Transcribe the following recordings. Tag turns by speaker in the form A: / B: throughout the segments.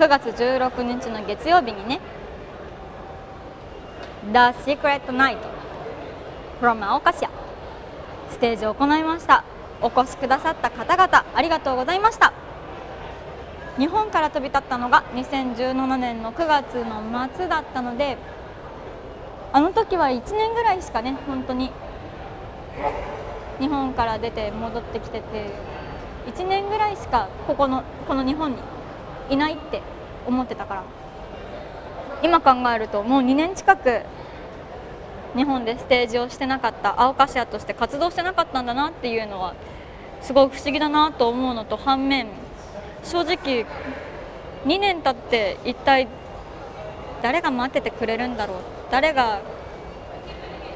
A: 9月16日の月曜日にね The Secret Night from 青菓子屋ステージを行いました。お越しくださった方々ありがとうございました。日本から飛び立ったのが2017年の9月の末だったのであの時は1年ぐらいしかね本当に日本から出て戻ってきてて1年ぐらいしかここのこの日本にいないって思ってたから。今考えるともう2年近く日本でステージをしてなかった青菓子屋として活動してなかったんだなっていうのはすごい不思議だなと思うのと反面正直2年経って一体誰が待っててくれるんだろう。誰が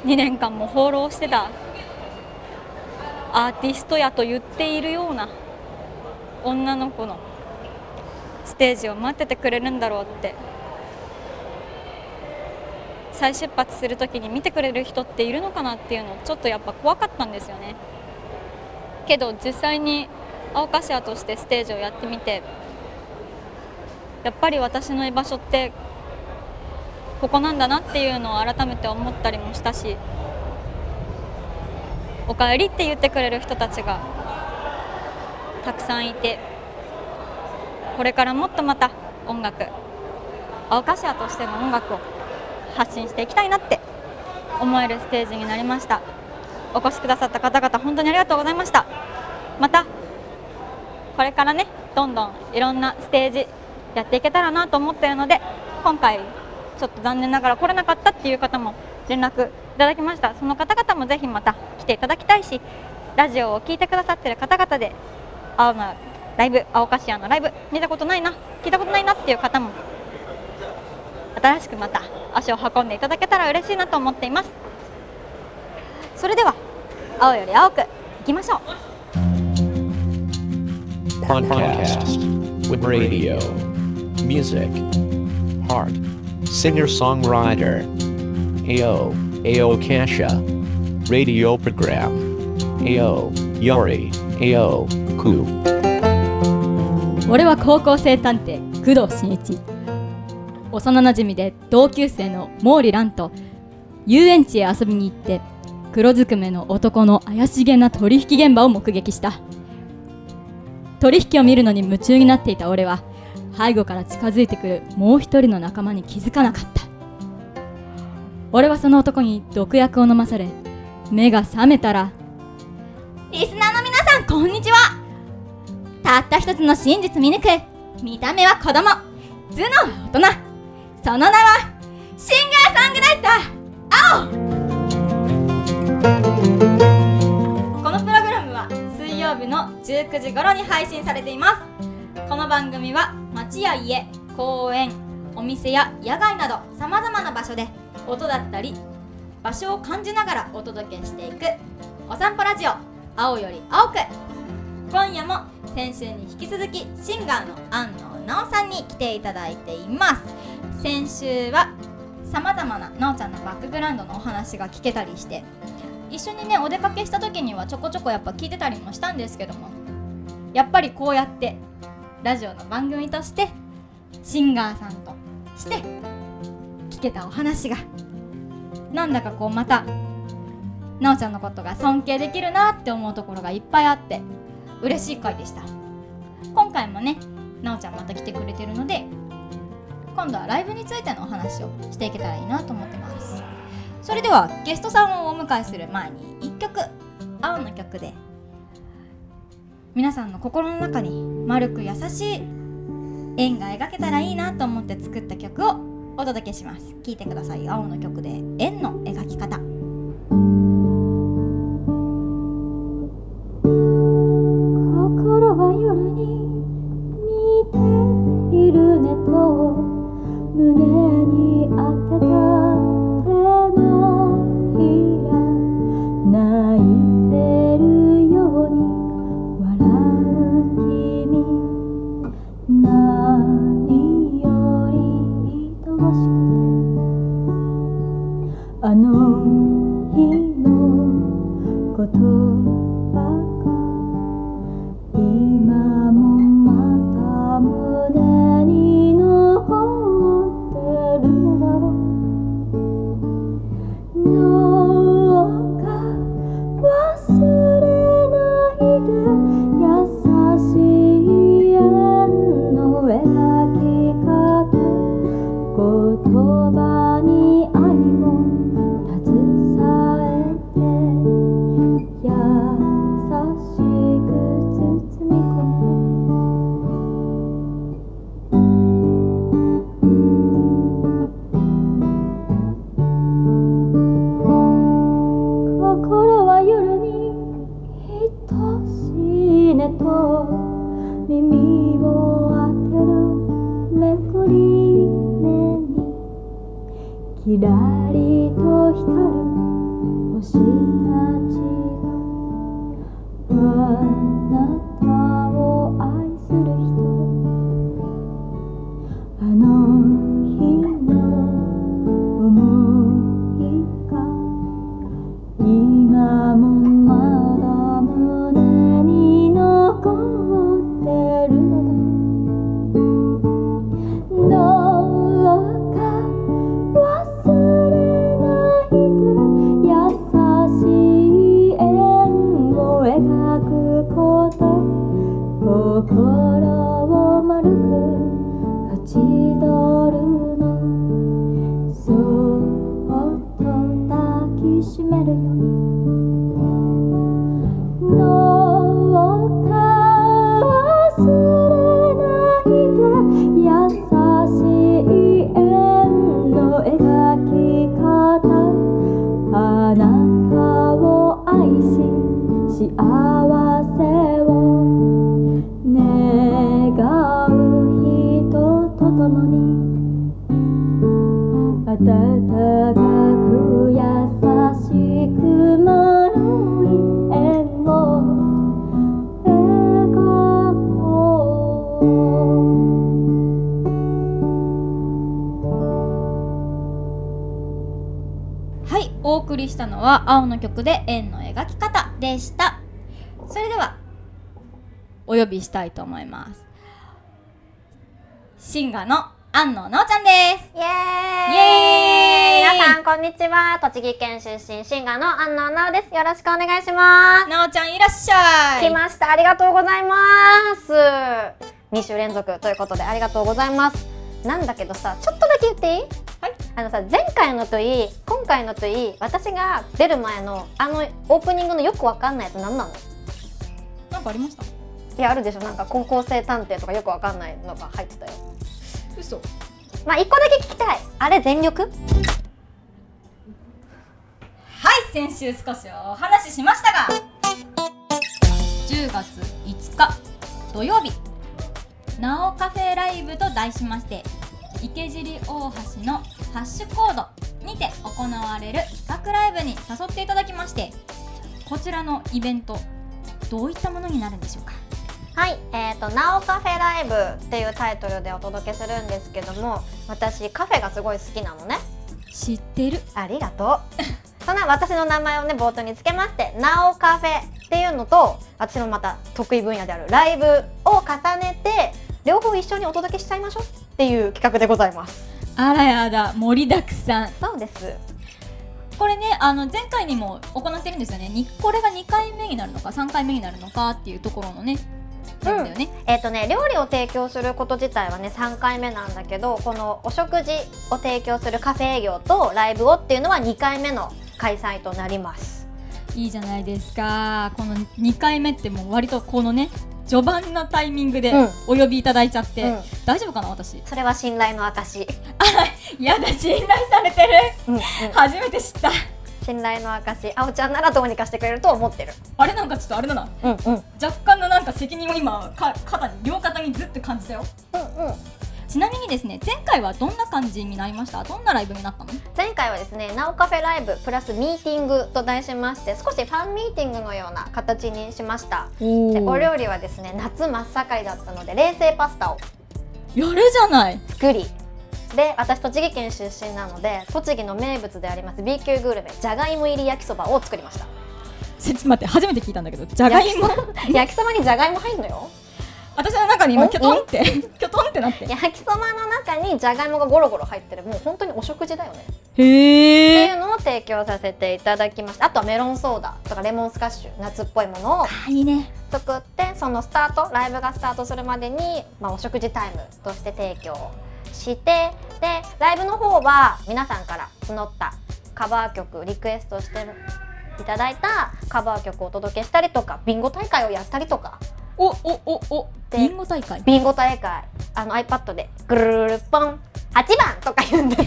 A: 2年間も放浪してたアーティストやと言っているような女の子のステージを待っててくれるんだろうって。再出発する時に見てくれる人っているのかなっていうのちょっとやっぱ怖かったんですよね。けど実際に青菓子屋としてステージをやってみてやっぱり私の居場所ってここなんだなっていうのを改めて思ったりもしたし「おかえり」って言ってくれる人たちがたくさんいてこれからもっとまた音楽青菓子屋としての音楽を発信していきたいなって思えるステージになりました。お越しくださった方々本当にありがとうございました。またこれからねどんどんいろんなステージやっていけたらなと思っているので今回ちょっと残念ながら来れなかったっていう方も連絡いただきました。その方々もぜひまた来ていただきたいしラジオを聴いてくださってる方々で青のライブ青菓子屋のライブ見たことないな聞いたことないなっていう方も新しくまた足を運んでいただけたら嬉しいなと思っていますそれでは青より青くいきましょう
B: Podcast with radio, music, heart, singer songwriter, AO, AO Kasha, radio program, AO, Yori, AO, Ku.
C: 俺は高校生探偵工藤新一。幼なじみで同級生の毛利蘭と遊園地へ遊びに行って黒ずくめの男の怪しげな取引現場を目撃した。取引を見るのに夢中になっていた俺は背後から近づいてくるもう一人の仲間に気づかなかった。俺はその男に毒薬を飲まされ目が覚めたらリスナーの皆さんこんにちはたった一つの真実見抜く。見た目は子供。頭脳は大人。その名はシンガーソングライター。青。このプログラムは水曜日の19時頃に配信されています。この番組は街や家公園お店や野外などさまざまな場所で音だったり場所を感じながらお届けしていく。お散歩ラジオ青より青く。今夜も先週に引き続きシンガーの安野奈緒さんに来ていただいています先週はさまざまな奈緒ちゃんのバックグラウンドのお話が聞けたりして一緒にねお出かけした時にはちょこちょこやっぱ聞いてたりもしたんですけどもやっぱりこうやってラジオの番組としてシンガーさんとして聞けたお話がなんだかこうまた奈緒ちゃんのことが尊敬できるなって思うところがいっぱいあって嬉しい回でした。今回もねなおちゃんまた来てくれてるので今度はライブについてのお話をしていけたらいいなと思ってます。それではゲストさんをお迎えする前に1曲青の曲で皆さんの心の中に丸く優しい円が描けたらいいなと思って作った曲をお届けします。聴いてください。青の曲で円の描き方。
D: しめるように。
C: 曲で円の描き方でした。それではお呼びしたいと思います。シンガーの安野なおちゃんです。
E: イエーイ。皆さんこんにちは。栃木県出身シンガーの安野奈緒です。よろしくお願いします。
C: なおちゃんいらっしゃい。
E: 来ました。ありがとうございます。2週連続ということでありがとうございますなんだけどさちょっとだけ言っていい？
C: はい。
E: あのさ前回のといい今回のといい私が出る前のあのオープニングのよくわかんないやつ何なの？
C: なんかありました？
E: いやあるでしょ。なんか高校生探偵とかよくわかんないのが入ってたよ。
C: 嘘。
E: まあ一個だけ聞きたい。あれ全力？
C: はい先週少しお話ししましたが10月5日土曜日なおカフェライブと題しまして池尻大橋のハッシュコードにて行われる企画ライブに誘っていただきましてこちらのイベントどういったものになるんでしょうか？
E: はい、えーと「なおカフェライブ」っていうタイトルでお届けするんですけども私カフェがすごい好きなのね。
C: 知ってる。
E: ありがとう。そんな私の名前をね冒頭につけまして「なおカフェ」っていうのと私のまた得意分野であるライブを重ねて両方一緒にお届けしちゃいましょうっていう企画でございます。
C: あらやだ盛りだくさん。
E: そうです。
C: これねあの前回にも行ってるんですよね。にこれが2回目になるのか3回目になるのかっていうところのねなん。
E: えっ、とね料理を提供すること自体はね3回目なんだけどこのお食事を提供するカフェ営業とライブをっていうのは2回目の開催となります。
C: いいじゃないですか。この2回目ってもう割とこのね序盤なタイミングで
E: うん。
C: お呼びいただいちゃって、
E: うん。
C: 大丈夫かな私？
E: それは信頼の証、
C: やだ信頼されてる。
E: うんうん、
C: 初めて知った。
E: 信頼の証あおちゃんならどうにかしてくれると思ってる。
C: あれなんかちょっとあれだな。
E: うんうん。うん
C: 若干のなんか責任を今か肩に両肩にずっと感じたよ。
E: うん
C: ちなみにですね前回はどんな感じになりました？どんなライブになったの？
E: 前回はですねなおカフェライブプラスミーティングと題しまして少しファンミーティングのような形にしました。でお料理はですね夏真っ盛りだったので冷製パスタを
C: やるじゃない。
E: 作り。で私栃木県出身なので栃木の名物であります B 級グルメじゃがいも入り焼きそばを作りました。
C: ちょっと待って初めて聞いたんだけどじゃがいも？
E: 焼きそばにじゃがいも入んのよ
C: 私の中に今
E: お
C: キョトンって キョトンってなって。
E: 焼きそばの中にじゃがいもがゴロゴロ入ってるもう本当にお食事だよね。って
C: へ
E: いうのを提供させていただきましたあとはメロンソーダとかレモンスカッシュ夏っぽいものを
C: いいね。
E: 作ってそのスタートライブがスタートするまでに、まあ、お食事タイムとして提供してでライブの方は皆さんから募ったカバー曲リクエストしていただいたカバー曲をお届けしたりとかビンゴ大会をやったりとか。
C: おおおお
E: で
C: ビンゴ大会？
E: ビンゴ大会。あの iPad でぐるるるポン8番とか言うんで。リー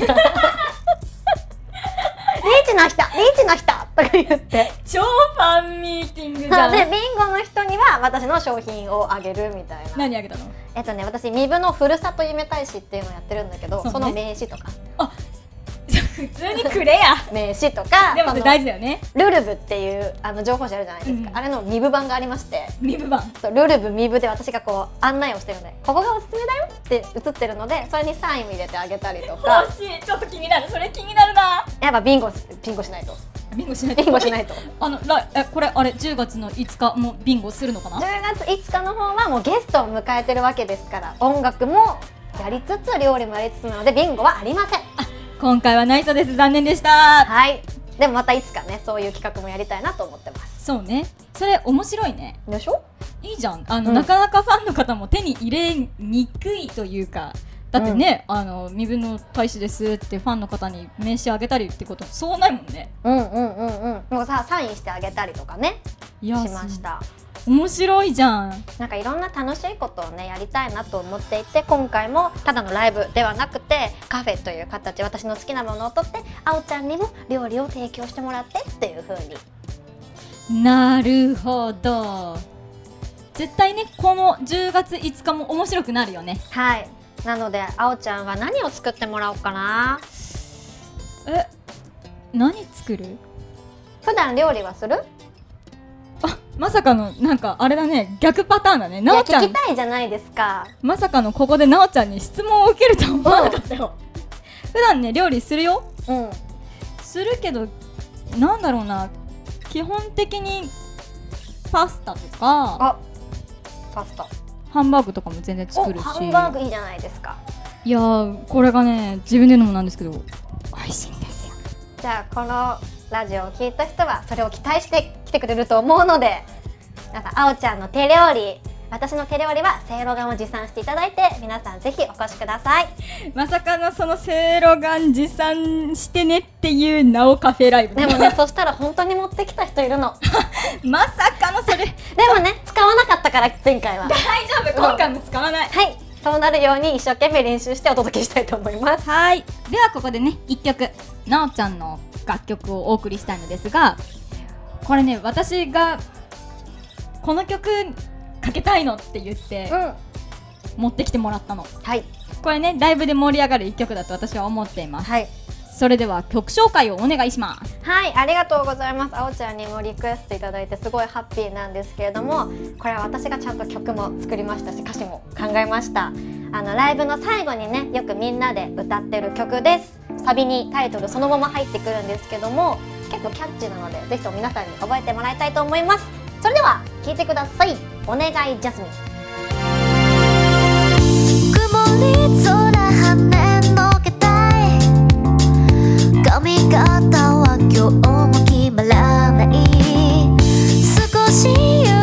E: チの人リーチの人とか言って。
C: 超ファンミーティングじゃん。
E: でビンゴの人には私の商品をあげるみたいな。
C: 何あげたの？
E: えっとね私身分のふるさと夢大使っていうのをやってるんだけけどそ,、の名刺とか
C: 普通にくれや
E: 名刺とか
C: でも大事だよね。
E: ルルブっていうあの情報誌あるじゃないですか、
C: うん。
E: あれの2部版がありまして。
C: 身分版。
E: そうルルブ2部で私がこう案内をしてるのでここがおすすめだよって映ってるのでそれにサインを入れてあげたりとか。
C: 欲しい。ちょっと気になるそれ気にな。るな
E: やっぱビンゴビンゴしないと。
C: ビンゴしないと。
E: ビンゴしないと。
C: あのらえこれあれ10月の5日もビンゴするのかな
E: ？10月5日の方はもうゲストを迎えてるわけですから音楽もやりつつ料理もやりつつなのでビンゴはありません
C: 今回はないそうです。残念でした。
E: はい。でもまたいつかねそういう企画もやりたいなと思ってます。
C: そうね。それ面白いね。
E: でしょ？
C: いいじゃん。あの、
E: うん。
C: なかなかファンの方も手に入れにくいというか。だってね、あの身分の大使ですってファンの方に名刺あげたりってことそうないもんね。
E: うんうんうんうん。もうさサインしてあげたりとかね。
C: いや
E: しました
C: 面白いじゃん。
E: なんかいろんな楽しいことをねやりたいなと思っていて今回もただのライブではなくてカフェという形私の好きなものをとってあおちゃんにも料理を提供してもらってっていう風に。
C: なるほど。絶対ねこの10月5日も面白くなるよね。
E: はい。なのであおちゃんは何を作ってもらおうかな。
C: え何作る？
E: 普段料理はする？
C: あまさかのなんかあれだね逆パターンだね。なおちゃん。
E: 聞きたいじゃないですか。
C: まさかのここでなおちゃんに質問を受けるとは思わなかったよ。普段ね料理するよ。
E: うん。
C: するけどなんだろうな。基本的にパスタとか
E: あパスタ。
C: ハンバーグとかも全然
E: お
C: 作るし。
E: ハンバーグいいじゃないですか。
C: いやーこれがね自分で言うのもなんですけど美味しいんですよ。
E: じゃあこのラジオを聞いた人はそれを期待して来てくれると思うのでなんかあおちゃんの手料理私の手料理はせいろがんを持参していただいて皆さんぜひお越しください。
C: まさかのそのせいろがん持参してねっていうなおカフェライブ。
E: でもね そしたら本当に持ってきた人いるの。
C: まさかのそれ。
E: でもね使わなかったから前回は。
C: 大丈夫。今回も使わない。
E: はいそうなるように一生懸命練習してお届けしたいと思います。
C: はい。ではここでね1曲なおちゃんの楽曲をお送りしたいのですがこれね私がこの曲かけたいのって言って
E: うん。
C: 持ってきてもらったの。
E: はい。
C: これねライブで盛り上がる1曲だと私は思っています。
E: はい
C: それでは曲紹介をお願いします
E: はい、ありがとうございます。あおちゃんにもリクエストいただいてすごいハッピーなんですけれども、これは私がちゃんと曲も作りましたし、歌詞も考えました。あのライブの最後にね、よくみんなで歌ってる曲です。サビにタイトルそのまま入ってくるんですけども、結構キャッチーなので、ぜひとも皆さんに覚えてもらいたいと思います。それでは聴いてください。お願いジャスミン。
F: 曇り空髪型は今日も決まらない。少し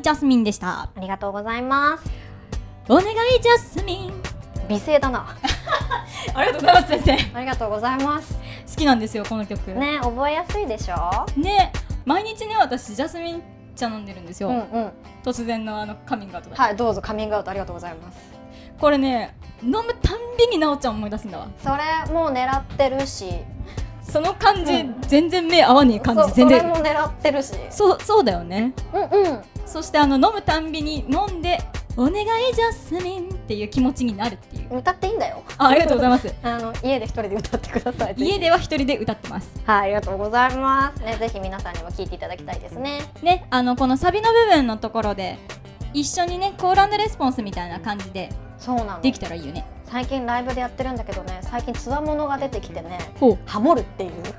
F: いジャスミン」でした。
E: ありがとうございます。
C: お願いジャスミン。
E: 美声だな。
C: ありがとうございます先生。
E: ありがとうございます。
C: 好きなんですよこの曲。
E: ね覚えやすいでしょ？
C: ね毎日ね私ジャスミン茶飲んでるんですよ、
E: うんうん。
C: 突然のあのカミングアウトで、
E: はいどうぞカミングアウトありがとうございます。
C: これね飲むたんびになおちゃん思い出すんだわ。
E: それもう狙ってるし
C: その感じ、
E: うん。
C: 全然目合わねえ感
E: そ
C: じ全然。
E: それも狙ってるし。
C: そうそうだよね。
E: うんうん。
C: そしてあの飲むたんびに飲んで「お願いジャスミン」っていう気持ちになるっていう。
E: 歌っていいんだよ。
C: あありがとうございます。
E: あの家で一人で歌ってください。
C: 家では一人で歌ってます。
E: はいありがとうございます。ねぜひ皆さんにも聞いていただきたいですね。
C: ねあのこのサビの部分のところで一緒にねコールレスポンスみたいな感じで
E: そうなの。
C: できたらいいよね
E: 最近ライブでやってるんだけどね最近つわものが出てきてねハモるっていう。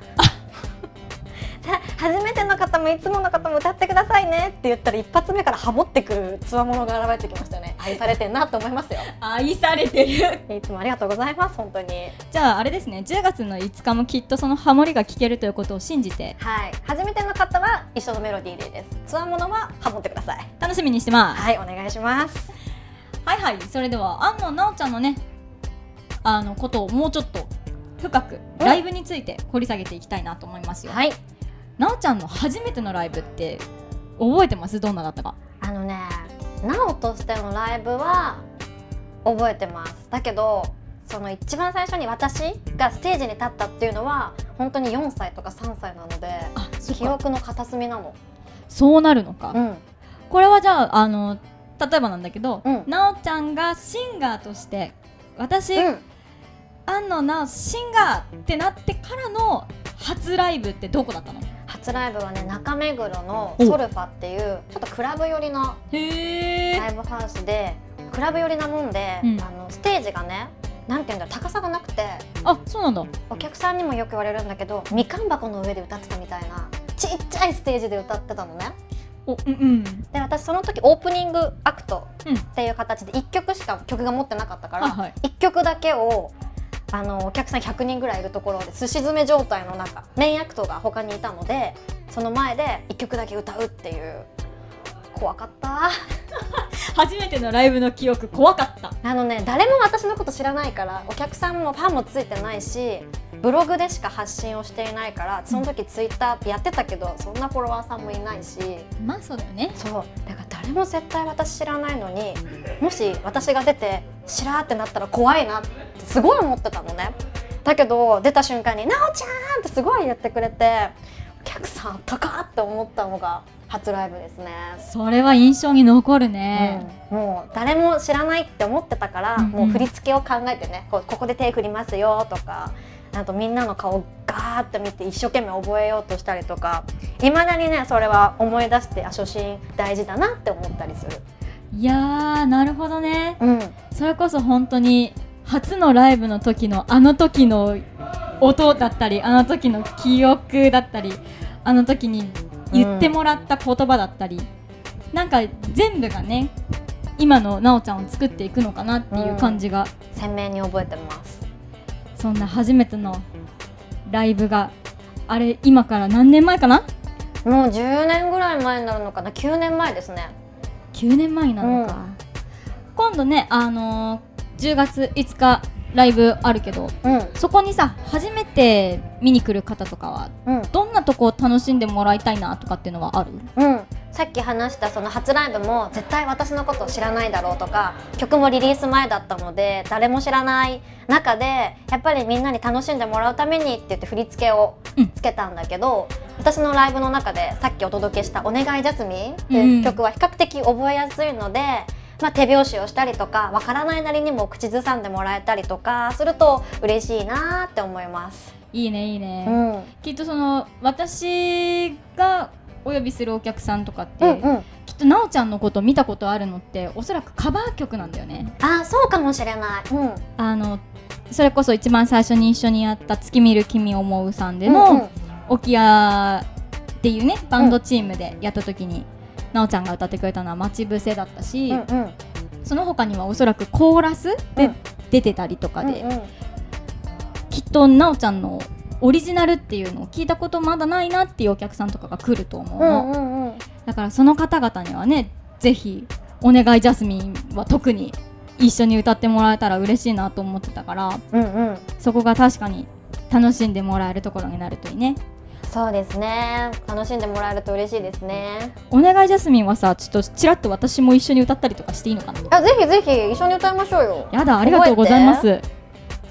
E: さ初めての方もいつもの方も歌ってくださいねって言ったら一発目からハモってくるつわものが現れてきましたよね。愛されてんなと思いますよ。
C: 愛されてる。
E: いつもありがとうございます本当に。
C: じゃああれですね10月の5日もきっとそのハモリが聞けるということを信じて。
E: はい。初めての方は一緒のメロディーでです。つわものはハモってください。
C: 楽しみにしてます。
E: はいお願いします。
C: はいはいそれでは安野なおちゃんのねあのことをもうちょっと深く
E: うん。
C: ライブについて掘り下げていきたいなと思いますよ、
E: はい。
C: なおちゃんの初めてのライブって覚えてます？どんなだったか。
E: あのねなおとしてのライブは覚えてます。だけどその一番最初に私がステージに立ったっていうのは本当に4歳とか3歳なので記憶の片隅なの。
C: そうなるのか、
E: うん。
C: これはじゃああの例えばなんだけど、
E: うん。
C: なおちゃんがシンガーとして私、
E: うん
C: 安野なおシンガーってなってからの初ライブってどこだったの？
E: 初ライブはね中目黒の
C: お。
E: ソルファっていうちょっとクラブ寄りの
C: へ
E: ライブハウスでクラブ寄りなもんで、
C: うん。
E: あのステージがねなんていうんだろう高さがなくて。
C: あそうなんだ。
E: お客さんにもよく言われるんだけどみかん箱の上で歌ってたみたいなちっちゃいステージで歌ってたのね。
C: おうんうん。
E: で私その時オープニングアクト
C: うん
E: っていう形で1曲しか曲が持ってなかったから、
C: はいはい。
E: 1曲だけをあのお客さん100人ぐらいいるところですし詰め状態の中メインアクトが他にいたのでその前で1曲だけ歌うっていう。怖かった。
C: 初めてのライブの記憶怖かった。
E: あのね誰も私のこと知らないからお客さんもファンもついてないしブログでしか発信をしていないからその時ツイッターやってたけどそんなフォロワーさんもいないし。
C: まあそうだよね。
E: そう。だから誰も絶対私知らないのにもし私が出てしらーってなったら怖いなってすごい思ってたのねだけど出た瞬間に「なおちゃん!」ってすごい言ってくれてお客さんあったかって思ったのが初ライブですね。
C: それは印象に残るね、
E: うんもう誰も知らないって思ってたから、
C: うんうん
E: もう振り付けを考えてねこうここで手振りますよとかあとみんなの顔ガーって見て一生懸命覚えようとしたりとかいまだにねそれは思い出してあ初心大事だなって思ったりする。
C: いやーなるほどね
E: うん
C: それこそ本当に初のライブの時のあの時の音だったりあの時の記憶だったりあの時に言ってもらった言葉だったり、なんか全部がね今のなおちゃんを作っていくのかなっていう感じが、
E: 鮮明に覚えてます。
C: そんな初めてのライブがあれ今から何年前かな
E: もう10年ぐらい前になるのかな9年前ですね。
C: 9年前になるのか、今度ねあのー10月5日ライブあるけど
E: うん。
C: そこにさ初めて見に来る方とかは
E: うん。
C: どんなとこを楽しんでもらいたいなとかっていうのはある？
E: うん、さっき話したその初ライブも絶対私のことを知らないだろうとか曲もリリース前だったので誰も知らない中でやっぱりみんなに楽しんでもらうためにって言って振り付けをつけたんだけど、私のライブの中でさっきお届けした「お願いジャスミン」っていう曲は比較的覚えやすいので。まあ、手拍子をしたりとかわからないなりにも口ずさんでもらえたりとかすると嬉しいなって思います。
C: いいねいいね、
E: うん
C: きっとその私がお呼びするお客さんとかって、
E: うんうん。
C: きっとなおちゃんのこと見たことあるのっておそらくカバー曲なんだよね。
E: あそうかもしれない。うん。
C: あのそれこそ一番最初に一緒にやった「月見る君思う」さんで
E: うん
C: も、沖屋っていうねバンドチームでやった時に、なおちゃんが歌ってくれたのは「待ち伏せ」だったし、
E: うんうん。
C: その他にはおそらくコーラスで
E: うん
C: 出てたりとかで、
E: うんうん
C: きっとなおちゃんのオリジナルっていうのを聞いたことまだないなっていうお客さんとかが来ると思う
E: う
C: の、
E: んうんうん。
C: だからその方々にはねぜひ「お願いジャスミン」は特に一緒に歌ってもらえたら嬉しいなと思ってたから
E: うんうん。
C: そこが確かに楽しんでもらえるところになるといいね。
E: そうですね。楽しんでもらえると嬉しいですね。
C: お願いジャスミンはさちょっとちらっと私も一緒に歌ったりとかしていいのかな？
E: あぜひぜひ一緒に歌いましょうよ。
C: やだありがとうございます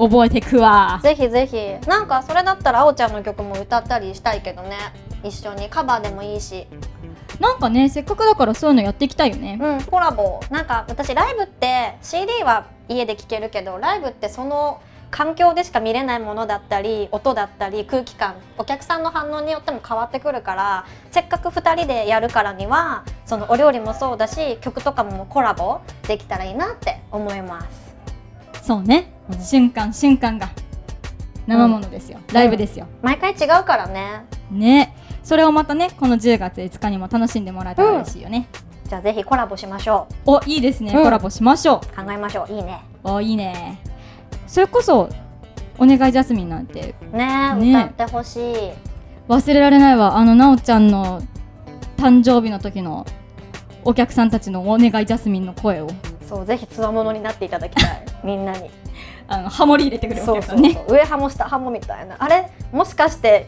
C: 覚えてくわ。
E: ぜひぜひ。なんかそれだったらあおちゃんの曲も歌ったりしたいけどね。一緒にカバーでもいいし。
C: なんかねせっかくだからそういうのやっていきたいよね。
E: うんコラボ。なんか私ライブって CD は家で聴けるけどライブってその環境でしか見れないものだったり音だったり空気感お客さんの反応によっても変わってくるからせっかく2人でやるからにはそのお料理もそうだし曲とかもコラボできたらいいなって思います。
C: そうね、
E: うん
C: 瞬間瞬間が。生ものですよ、ライブですよ、
E: 毎回違うからね。
C: ね。それをまたねこの10月5日にも楽しんでもらえたら嬉しいよね、
E: じゃあぜひコラボしましょ
C: おいいですね、
E: うん。
C: コラボしましょ
E: う。考えましょう。いいね。
C: うおいいね。それこそお願いジャスミンなんて。
E: ね歌ってほしい。
C: 忘れられないわ。あのなおちゃんの誕生日の時のお客さんたちのお願いジャスミンの声を。
E: そうぜひつわものになっていただきたい。みんなに
C: あのハモリ入れてくるお
E: そう
C: 客さんね。
E: そうそう上ハモ下ハモみたいな。あれ？もしかして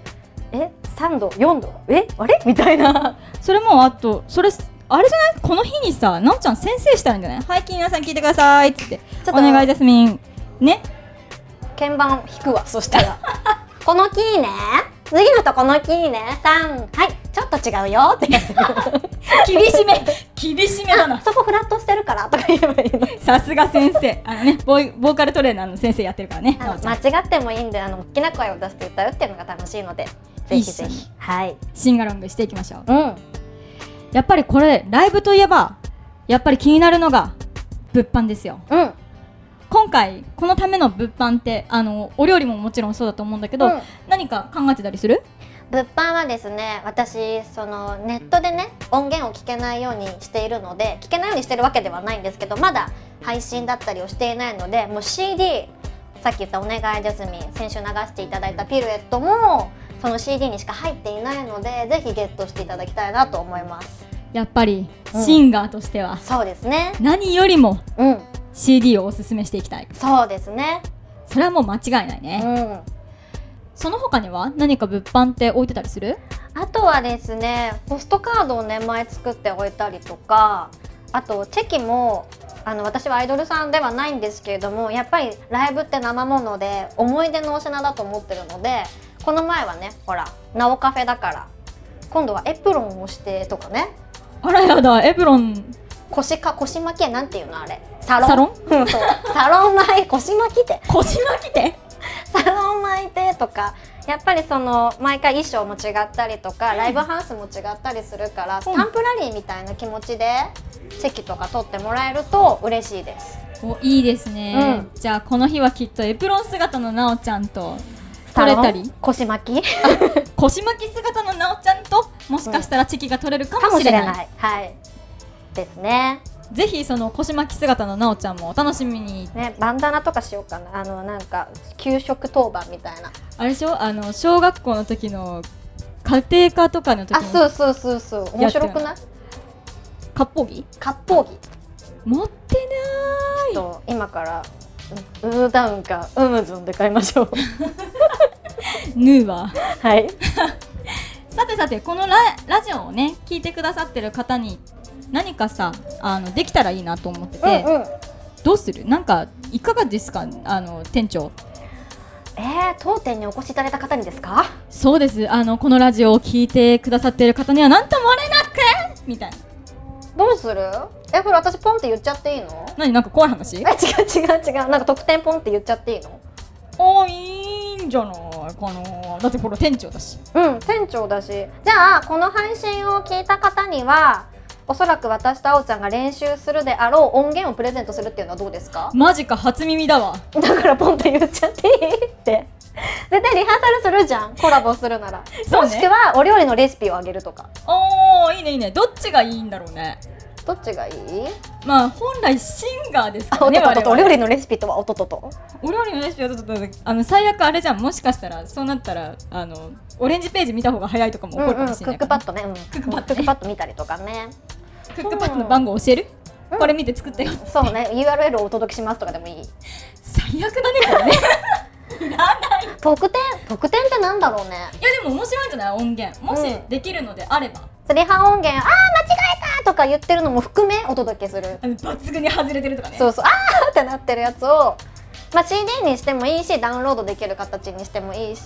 E: え？3度4度え？あれ？みたいな。
C: それもあとそれあれじゃない？この日にさなおちゃん先生したらいいんじゃないはい皆さん聞いてくださいっつって。
E: ちょ
C: お願いジャスミンね。
E: 鍵盤弾くわそしたら。このキーね次のとこのキーね。3はいちょっと違うよって。
C: 厳しめ。厳しめだな。
E: そこフラットしてるからとか言えばいいの。
C: さすが先生。あのねボイボーカルトレーナーの先生やってるからね。
E: 間違ってもいいんであの大きな声を出して歌うっていうのが楽しいのでぜひぜひ。はい。
C: シンガロングしていきましょう。
E: うん。
C: やっぱりこれライブといえばやっぱり気になるのが物販ですよ。
E: うん
C: 今回このための物販ってあのお料理ももちろんそうだと思うんだけど、
E: うん。
C: 何か考えてたりする？
E: 物販はですね私そのネットでね音源を聞けないようにしているので聞けないようにしてるわけではないんですけどまだ配信だったりをしていないのでもう CD さっき言った「お願いジャスミン」先週流していただいたピルエットもその CD にしか入っていないのでぜひゲットしていただきたいなと思います。
C: やっぱり
E: うん。
C: シンガーとしては、
E: そうですね。
C: 何よりも。
E: うん
C: CD をおすすめしていきたい。
E: そうですね。
C: それはもう間違いないうね、
E: ん。
C: その他には何か物販って置いてたりする？
E: あとはですねポストカードをね前作っておいたりとかあとチェキもあの私はアイドルさんではないんですけれどもやっぱりライブって生もので思い出のお品だと思ってるのでこの前はねほらなおカフェだから今度はエプロンをしてとかね。
C: あらやだエプロン
E: 腰か腰巻きやなんていうのあれ。サロン？
C: サロン？
E: うんそう。サロン巻い 腰巻きって。
C: 腰巻きて？
E: サロン巻いてとか。やっぱりその毎回衣装も違ったりとかライブハウスも違ったりするから、スタンプラリーみたいな気持ちで席とか取ってもらえると嬉しいです。
C: おいいですね、じゃあこの日はきっとエプロン姿のなおちゃんと取れたり？
E: 腰巻き？
C: 腰巻き姿のなおちゃんともしかしたらチェキが取れるか
E: か
C: もしれない,、
E: もしれない。はいですね。
C: ぜひその腰巻き姿のなおちゃんもお楽しみに。
E: ねバンダナとかしようかな。あのなんか給食当番みたいな。
C: あれでしょ？あの小学校の時の家庭科とかの時
E: あ
C: の
E: そうそうそうそう。面白くない？
C: 割烹着？
E: 割烹着。
C: 持ってな
E: と今からウーダウンかウムズンで買いましょう。
C: いヌーは
E: はい。
C: さてさてこのララジオをね聞いてくださってる方に何かさあのできたらいいなと思ってて、
E: うんうん。
C: どうする？なんかいかがですか？あの店長。
E: えー、当店にお越しいただいた方にですか？
C: そうです。あのこのラジオを聞いてくださってる方には何ともれなくみたいな。
E: どうする？えこれ私ポンって言っちゃっていいの？
C: 何？なんか怖い話？
E: え違う違う違う。なんか特典ポンって言っちゃっていいの？
C: あいいんじゃないからこのだってこれ店長だし。
E: うん店長だし。じゃあこの配信を聞いた方にはおそらく私とあおちゃんが練習するであろう音源をプレゼントするっていうのはどうですか？
C: マジか初耳だわ。
E: だからポンと言っちゃって。いいって絶対リハーサルするじゃん。コラボするなら、
C: ね。
E: もしくはお料理のレシピをあげるとか。
C: おーいいねいいね。どっちがいいんだろうね
E: どっちがいい？
C: まあ本来シンガーです
E: あ
C: からね
E: おととととお料理のレシピとはおととと？
C: お料理のレシピはちょっと。あの最悪あれじゃんもしかしたらそうなったらあのオレンジページ見た方が早いとかも起こるかもしれない
E: クッ
C: から、
E: クパッドね、うん、
C: クックパッドね。
E: クックパッド見たりとかね。
C: クックパッドの番号教える、
E: うん。
C: これ見て作ったよ。
E: そうね。URL をお届けしますとかでもいい。
C: 最悪だねこれね。いらない。
E: 特典？特典ってなんだろうね。
C: いやでも面白いんじゃない？音源。もし
E: うん。
C: できるのであれば、
E: リハ音源あー間違えたとか言ってるのも含めお届けする。
C: あの抜群に外れてるとかね。
E: そうそう。あーってなってるやつを、まあ、CD にしてもいいしダウンロードできる形にしてもいいし。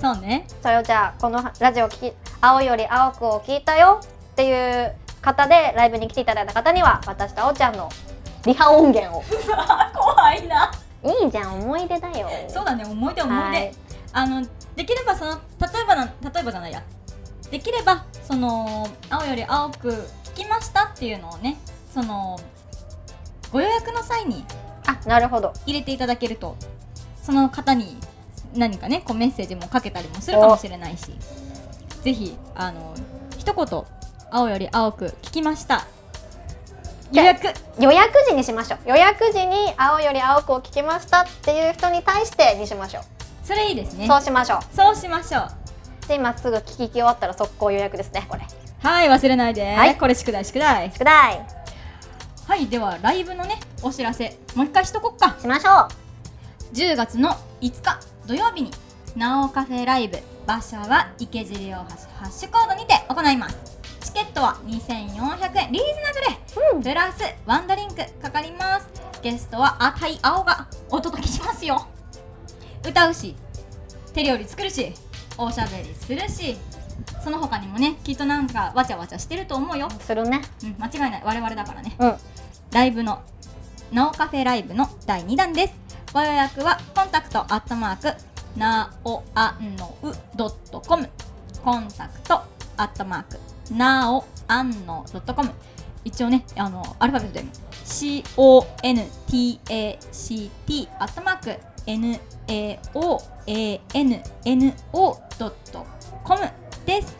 C: そうね。
E: それをじゃあこのラジオ聞き青より青くを聞いたよ。っていう方でライブに来ていただいた方には私とあおちゃんのリハ音源を。
C: 怖いな。い
E: いじゃん思い出だよ。
C: そうだね思い出思い出、
E: はい。
C: あのできればその例えばな例えばじゃないやできればその青より青く聞きましたっていうのをねそのご予約の際に
E: あなるほど。
C: 入れていただけるとその方に何かねこうメッセージもかけたりもするかもしれないしぜひあの一言「青より青く聞きました」予約。
E: 予約時にしましょう。予約時に青より青くを聞きましたっていう人に対してにしましょう、
C: それいいですね。
E: そうしましょう。
C: そうしましょう
E: で今すぐ聞き終わったら速攻予約ですねこれ。
C: はい忘れないで、
E: はい。
C: これ宿題宿題。
E: 宿題。
C: はいではライブのねお知らせ。もう一回しとこっか。
E: しましょ
C: 10月の5日土曜日になおカフェライブ。場所は池尻大橋ハッシュコードにて行います。チケットは2400円。リーズナブル、プラスワンドリンクかかります。ゲストは赤い青がお届けしますよ。歌うし手料理作るしおしゃべりするしその他にもねきっとなんかわちゃわちゃしてると思うよ、
E: うするね。
C: うん、間違いない。我々だからね。
E: うん。
C: ライブのなおカフェライブの第2弾です。ご予約はコンタクトアットマークなおあんのうドットコム。コンタクトアットマークなおあんのドットコム。一応ねあのアルファベットで CONTACT アットマーク NAOANNO ドットコムです。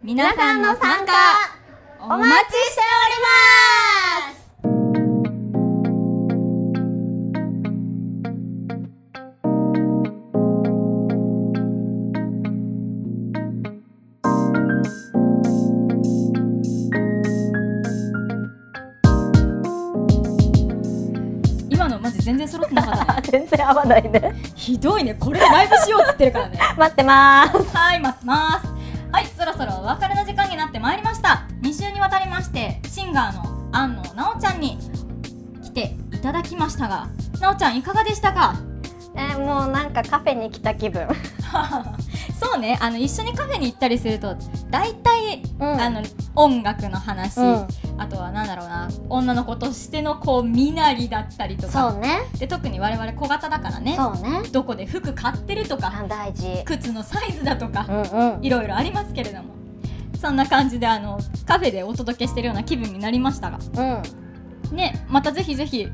C: 皆さんの参加お待ちしております。全然
E: 合わないね。
C: ひどいね。これでライブしようっつってるからね。
E: 待ってまーす。
C: はい待ってます。はいそろそろお別れの時間になってまいりました。2週にわたりましてシンガーの安野なおちゃんに来ていただきましたがなおちゃんいかがでしたか？
E: えーもうなんかカフェに来た気分。
C: そうね。あの一緒にカフェに行ったりすると大体、
E: うん。
C: あの音楽の話、
E: うん
C: あとはなんだろうな女の子としてのこう身なりだったりとか。
E: そうね。
C: で特に我々小型だからね。
E: そうね。
C: どこで服買ってるとか
E: あ大事。
C: 靴のサイズだとか、
E: うんうん。
C: いろいろありますけれども。そんな感じであのカフェでお届けしてるような気分になりましたが。
E: うん。
C: ねまたぜひぜひ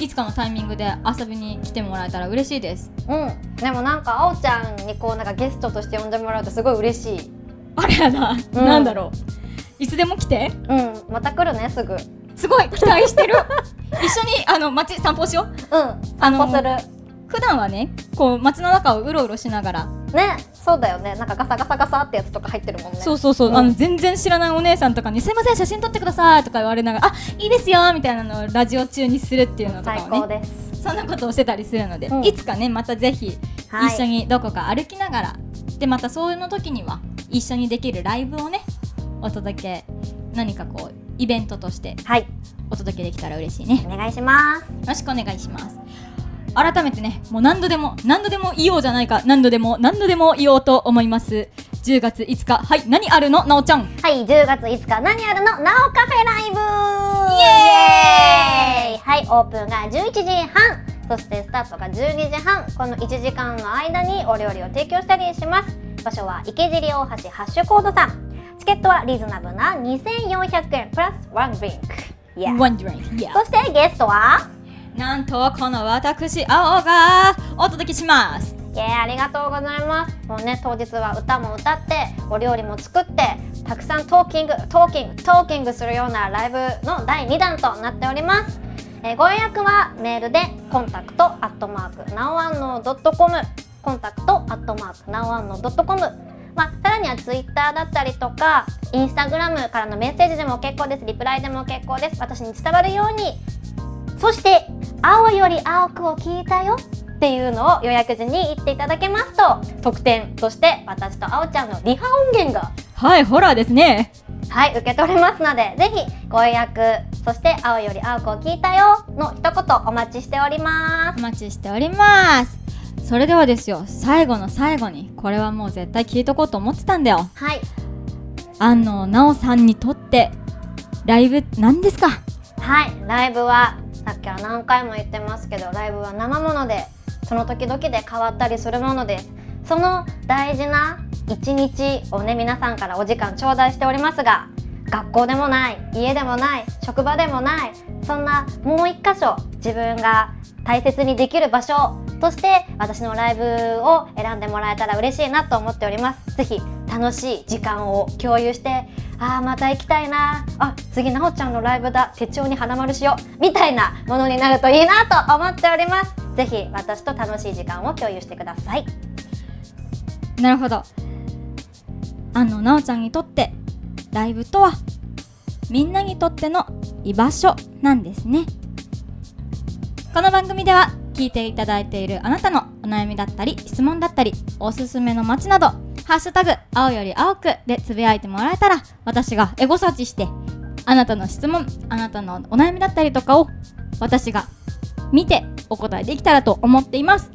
C: いつかのタイミングで遊びに来てもらえたら嬉しいです。
E: うん。でもなんかあおちゃんにこうなんかゲストとして呼んでもらうとすごい嬉しい。
C: あれやな、
E: うん。
C: なんだろういつでも来て。
E: うんまた来るねすぐ。うん
C: すごい期待してる。一緒にあの街散歩しよう。あの
E: 散歩する。
C: 普段はねこう街の中をうろうろしながら、
E: ねそうだよね。なんかガサガサガサってやつとか入ってるもんね。
C: そうそうそう、
E: うん。
C: あの全然知らないお姉さんとかに「すいません写真撮ってください」とか言われながら「あいいですよ」みたいなのをラジオ中にするっていうのとかね。
E: 高です。
C: そんなことをしてたりするので、
E: うん。
C: いつかねまたぜひ
E: はい。
C: 一緒にどこか歩きながら、でまたそういうの時には一緒にできるライブをねお届け何かこうイベントとして
E: はい。
C: お届けできたら嬉しいね。
E: お願いします。
C: よろしくお願いします。改めてねもう何度でも何度でも言おうじゃないか何度でも何度でも言おうと思います。10月5日はい何あるの？なおちゃん。
E: はい10月5日何あるの？なおカフェライブ。イエーイ。はいオープンが11時半。そしてスタートが12時半。この1時間の間にお料理を提供したりします。場所は池尻大橋ハッシュコードさんチケットはリーズナブルな2400円プラスワンドリンク。Yeah
C: Wondering yeah
E: そしてゲストは？
C: なんとこの私青がお届けします。
E: Yeah ありがとうございます。もうね当日は歌も歌ってお料理も作ってたくさん talking talking talking するようなライブの第2弾となっております、えーご予約はメールで contact アットマークナオアンノドットコム。 contact アットマークナオアンノドットコムまあ、さらにはツイッターだったりとかインスタグラムからのメッセージでも結構です。リプライでも結構です。私に伝わるように。そして「青より青く」を聞いたよっていうのを予約時に言っていただけますと特典として私と青ちゃんのリハ音源が
C: はいホラーですね。
E: はい受け取れますのでぜひご予約そして「青より青く」を聞いたよの一言お待ちしております。
C: お待ちしておりますそれではですよ最後の最後にこれはもう絶対聞いとこうと思ってたんだよ。
E: はい。
C: 安野奈緒さんにとってライブ何ですか？
E: はい。ライブはさっきは何回も言ってますけどライブは生ものでその時々で変わったりするものですその大事な一日をね皆さんからお時間頂戴しておりますが学校でもない家でもない職場でもないそんなもう一箇所自分が大切にできる場所として私のライブを選んでもらえたら嬉しいなと思っております。ぜひ楽しい時間を共有してあーまた行きたいな。あ次なおちゃんのライブだ。手帳に花丸しよう。みたいなものになるといいなと思っております。ぜひ私と楽しい時間を共有してください。
C: なるほど。安野奈緒ちゃんにとってライブとはみんなにとっての居場所なんですね。この番組では聞いていただいているあなたのお悩みだったり質問だったりおすすめの街など「ハッシュタグ青より青く」でつぶやいてもらえたら私がエゴサーチしてあなたの質問あなたのお悩みだったりとかを私が見てお答えできたらと思っています。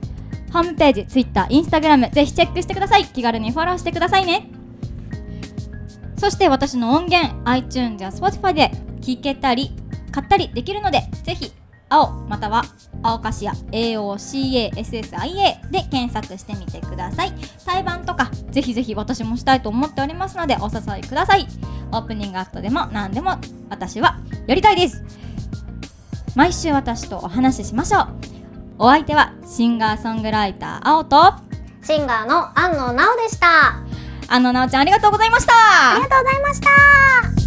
C: ホームページ、Twitter、Instagram ぜひチェックしてください。気軽にフォローしてくださいね。そして私の音源 iTunes や Spotify で聴けたり買ったりできるのでぜひ青または青かしや AOCASSIA で検索してみてください。対バンとかぜひぜひ私もしたいと思っておりますのでお誘いください。オープニングアクトでも何でも私はやりたいです。毎週私とお話ししましょう。お相手はシンガーソングライター青と
E: シンガーの安野奈緒でした。
C: 安野奈緒ちゃんありがとうございました。
E: ありがとうございました